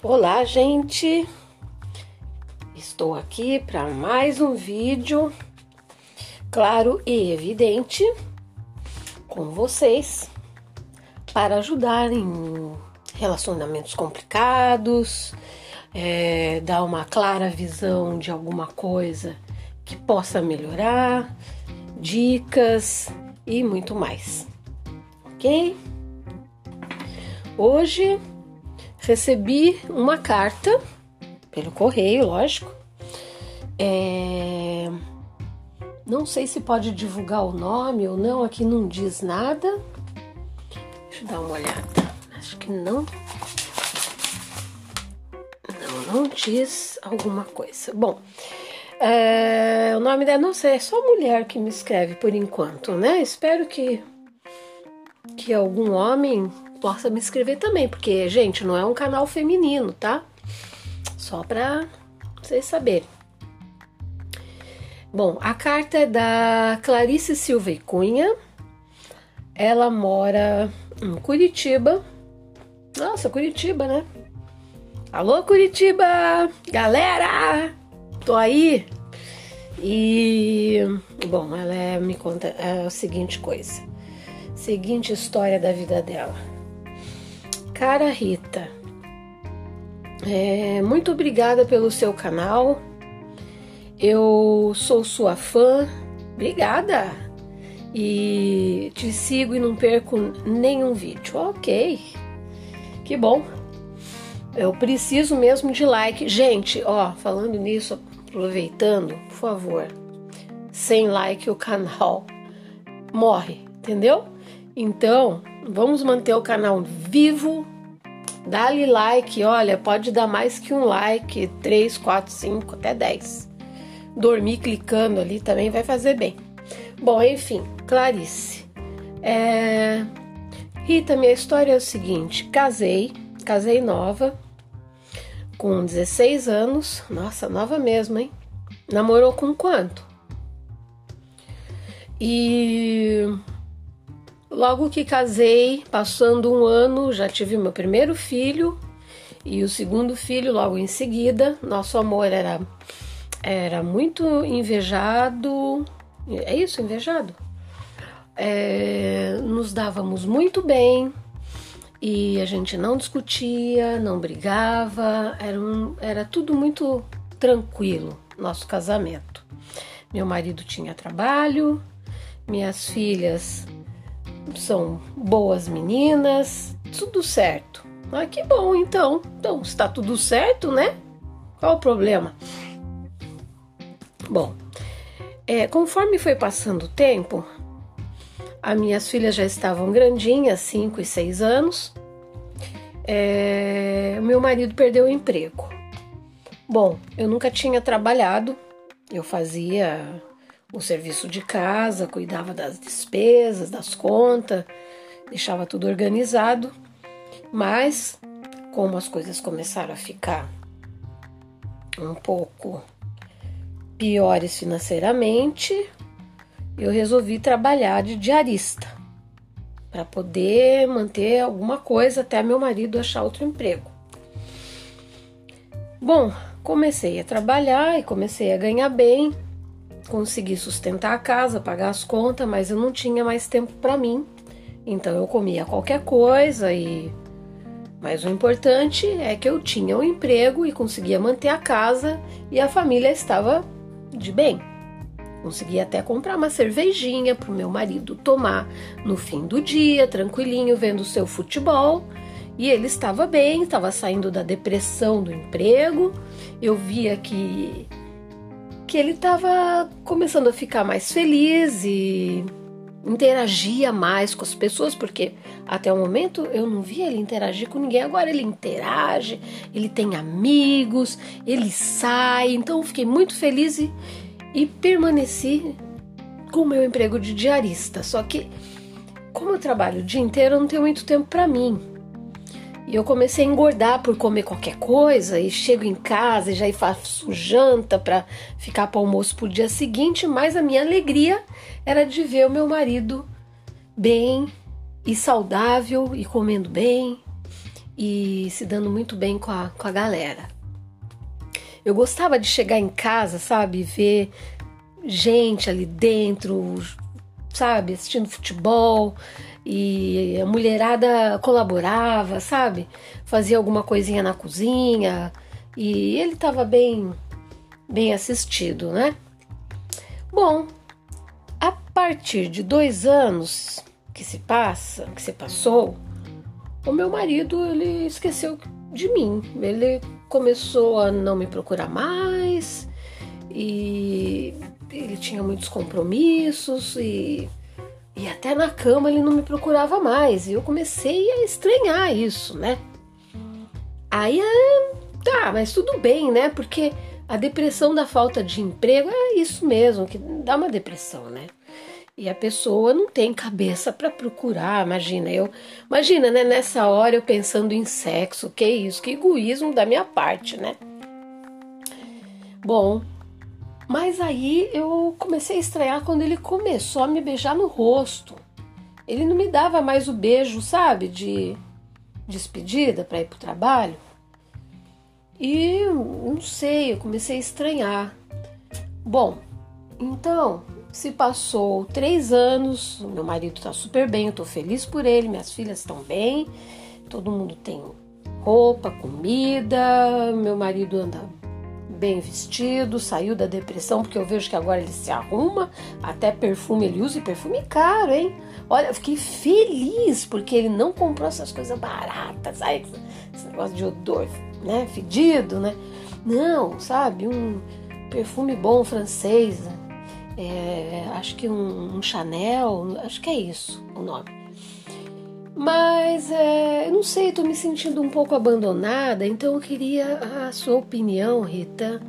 Olá, gente! Estou aqui para mais um vídeo, claro e evidente, com vocês, para ajudar em relacionamentos complicados, é, dar uma clara visão de alguma coisa que possa melhorar, dicas e muito mais, ok? Hoje recebi uma carta pelo correio, lógico. É... Não sei se pode divulgar o nome ou não, aqui não diz nada. Deixa eu dar uma olhada. Acho que não. Não, não diz alguma coisa. Bom, é... o nome dela, não sei, é só mulher que me escreve por enquanto, né? Espero que, que algum homem possa me escrever também, porque, gente, não é um canal feminino, tá? Só pra vocês saberem. Bom, a carta é da Clarice Silva e Cunha. Ela mora em Curitiba. Nossa, Curitiba, né? Alô, Curitiba! Galera! Tô aí! E, bom, ela é, me conta é a seguinte coisa. Seguinte história da vida dela. Cara Rita, é, muito obrigada pelo seu canal. Eu sou sua fã. Obrigada! E te sigo e não perco nenhum vídeo. Ok, que bom. Eu preciso mesmo de like. Gente, ó, falando nisso, aproveitando, por favor, sem like o canal morre, entendeu? Então, vamos manter o canal vivo. Dá-lhe like, olha, pode dar mais que um like, 3, 4, 5, até 10. Dormir clicando ali também vai fazer bem. Bom, enfim, Clarice. É... Rita, minha história é o seguinte: casei, casei nova, com 16 anos. Nossa, nova mesmo, hein? Namorou com quanto? E Logo que casei, passando um ano, já tive meu primeiro filho e o segundo filho logo em seguida. Nosso amor era era muito invejado. É isso, invejado? É, nos dávamos muito bem e a gente não discutia, não brigava, era, um, era tudo muito tranquilo, nosso casamento. Meu marido tinha trabalho, minhas filhas são boas meninas, tudo certo. Ah, que bom então. Então, está tudo certo, né? Qual o problema? Bom, é, conforme foi passando o tempo, as minhas filhas já estavam grandinhas, 5 e 6 anos. É, meu marido perdeu o emprego. Bom, eu nunca tinha trabalhado, eu fazia o serviço de casa, cuidava das despesas, das contas, deixava tudo organizado. Mas, como as coisas começaram a ficar um pouco piores financeiramente, eu resolvi trabalhar de diarista para poder manter alguma coisa até meu marido achar outro emprego. Bom, comecei a trabalhar e comecei a ganhar bem consegui sustentar a casa, pagar as contas, mas eu não tinha mais tempo para mim. Então eu comia qualquer coisa e mas o importante é que eu tinha um emprego e conseguia manter a casa e a família estava de bem. Consegui até comprar uma cervejinha para o meu marido tomar no fim do dia, tranquilinho, vendo seu futebol. E ele estava bem, estava saindo da depressão do emprego. Eu via que que ele estava começando a ficar mais feliz e interagia mais com as pessoas, porque até o momento eu não via ele interagir com ninguém. Agora ele interage, ele tem amigos, ele sai. Então eu fiquei muito feliz e, e permaneci com o meu emprego de diarista. Só que, como eu trabalho o dia inteiro, eu não tenho muito tempo para mim. E eu comecei a engordar por comer qualquer coisa e chego em casa e já faço janta para ficar para almoço pro dia seguinte, mas a minha alegria era de ver o meu marido bem e saudável e comendo bem e se dando muito bem com a, com a galera. Eu gostava de chegar em casa, sabe, ver gente ali dentro, sabe, assistindo futebol e a mulherada colaborava, sabe, fazia alguma coisinha na cozinha e ele estava bem, bem assistido, né? Bom, a partir de dois anos que se passa, que se passou, o meu marido ele esqueceu de mim. Ele começou a não me procurar mais e ele tinha muitos compromissos e, e até na cama ele não me procurava mais. E eu comecei a estranhar isso, né? Aí, é, tá, mas tudo bem, né? Porque a depressão da falta de emprego é isso mesmo, que dá uma depressão, né? E a pessoa não tem cabeça para procurar, imagina, eu, imagina, né, nessa hora eu pensando em sexo, que isso, que egoísmo da minha parte, né? Bom, mas aí eu comecei a estranhar quando ele começou a me beijar no rosto. Ele não me dava mais o beijo, sabe, de despedida para ir pro trabalho. E não sei, eu comecei a estranhar. Bom, então se passou três anos, meu marido tá super bem, eu tô feliz por ele, minhas filhas estão bem, todo mundo tem roupa, comida, meu marido anda bem vestido, saiu da depressão, porque eu vejo que agora ele se arruma, até perfume ele usa e perfume caro, hein? Olha, eu fiquei feliz porque ele não comprou essas coisas baratas, sabe? Esse negócio de odor, né? Fedido, né? Não, sabe? Um perfume bom francês, é, acho que um, um, Chanel, acho que é isso o nome. Mas é, não sei, estou me sentindo um pouco abandonada, então eu queria a sua opinião, Rita.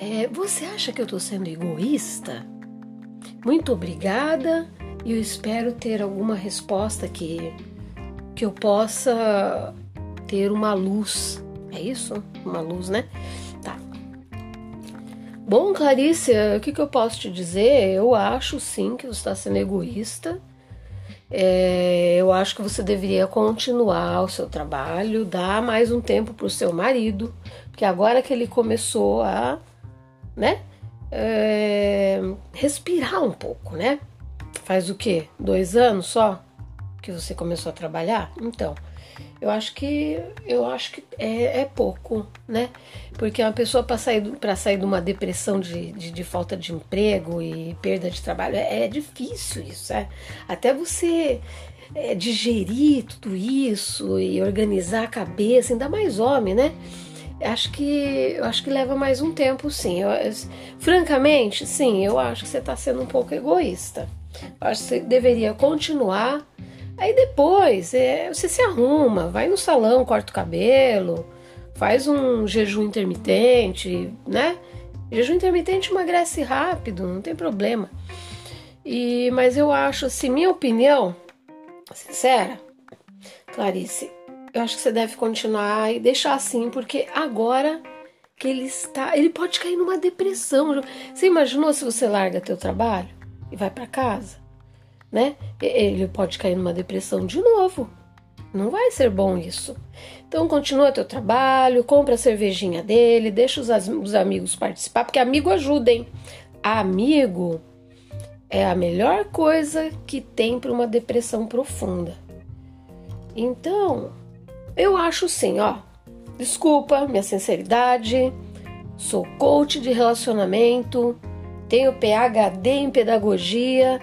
É, você acha que eu estou sendo egoísta? Muito obrigada e eu espero ter alguma resposta que, que eu possa ter uma luz. É isso? Uma luz, né? Bom, Clarice, o que, que eu posso te dizer? Eu acho sim que você está sendo egoísta. É, eu acho que você deveria continuar o seu trabalho, dar mais um tempo para o seu marido, porque agora que ele começou a, né, é, respirar um pouco, né? Faz o quê? Dois anos só que você começou a trabalhar? Então, eu acho que eu acho que é, é pouco, né? Porque uma pessoa para sair para sair de uma depressão de, de, de, falta de emprego e perda de trabalho é, é difícil isso, é. Até você é, digerir tudo isso e organizar a cabeça, ainda mais homem, né? Acho que eu acho que leva mais um tempo, sim. Eu, francamente, sim, eu acho que você está sendo um pouco egoísta. Eu acho que você deveria continuar Aí depois é, você se arruma, vai no salão, corta o cabelo, faz um jejum intermitente, né? Jejum intermitente emagrece rápido, não tem problema. E, mas eu acho assim, minha opinião, sincera, Clarice, eu acho que você deve continuar e deixar assim, porque agora que ele está, ele pode cair numa depressão. Você imaginou se você larga teu trabalho e vai para casa? Né? Ele pode cair numa depressão de novo. Não vai ser bom isso. Então continua teu trabalho, compra a cervejinha dele, deixa os, os amigos participar, porque amigo ajuda, hein? Amigo é a melhor coisa que tem para uma depressão profunda. Então, eu acho sim, ó. Desculpa minha sinceridade. Sou coach de relacionamento, tenho PhD em pedagogia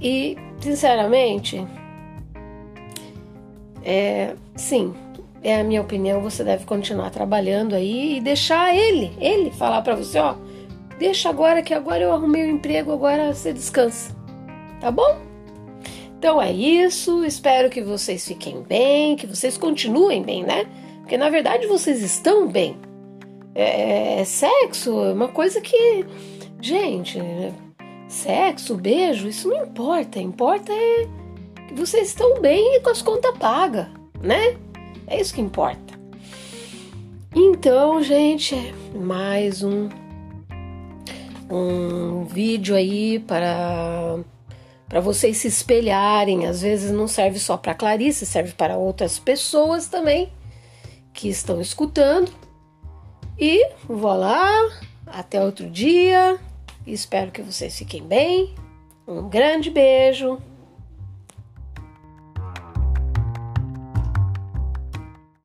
e, sinceramente, é, sim, é a minha opinião. Você deve continuar trabalhando aí e deixar ele, ele falar para você, ó, deixa agora que agora eu arrumei o um emprego, agora você descansa, tá bom? Então é isso. Espero que vocês fiquem bem, que vocês continuem bem, né? Porque na verdade vocês estão bem. É, é sexo é uma coisa que, gente, sexo, beijo, isso não importa. Importa é que vocês estão bem e com as contas pagas, né? É isso que importa. Então, gente, mais um um vídeo aí para para vocês se espelharem. Às vezes não serve só para Clarice, serve para outras pessoas também que estão escutando. E vou lá, até outro dia. Espero que vocês fiquem bem. Um grande beijo.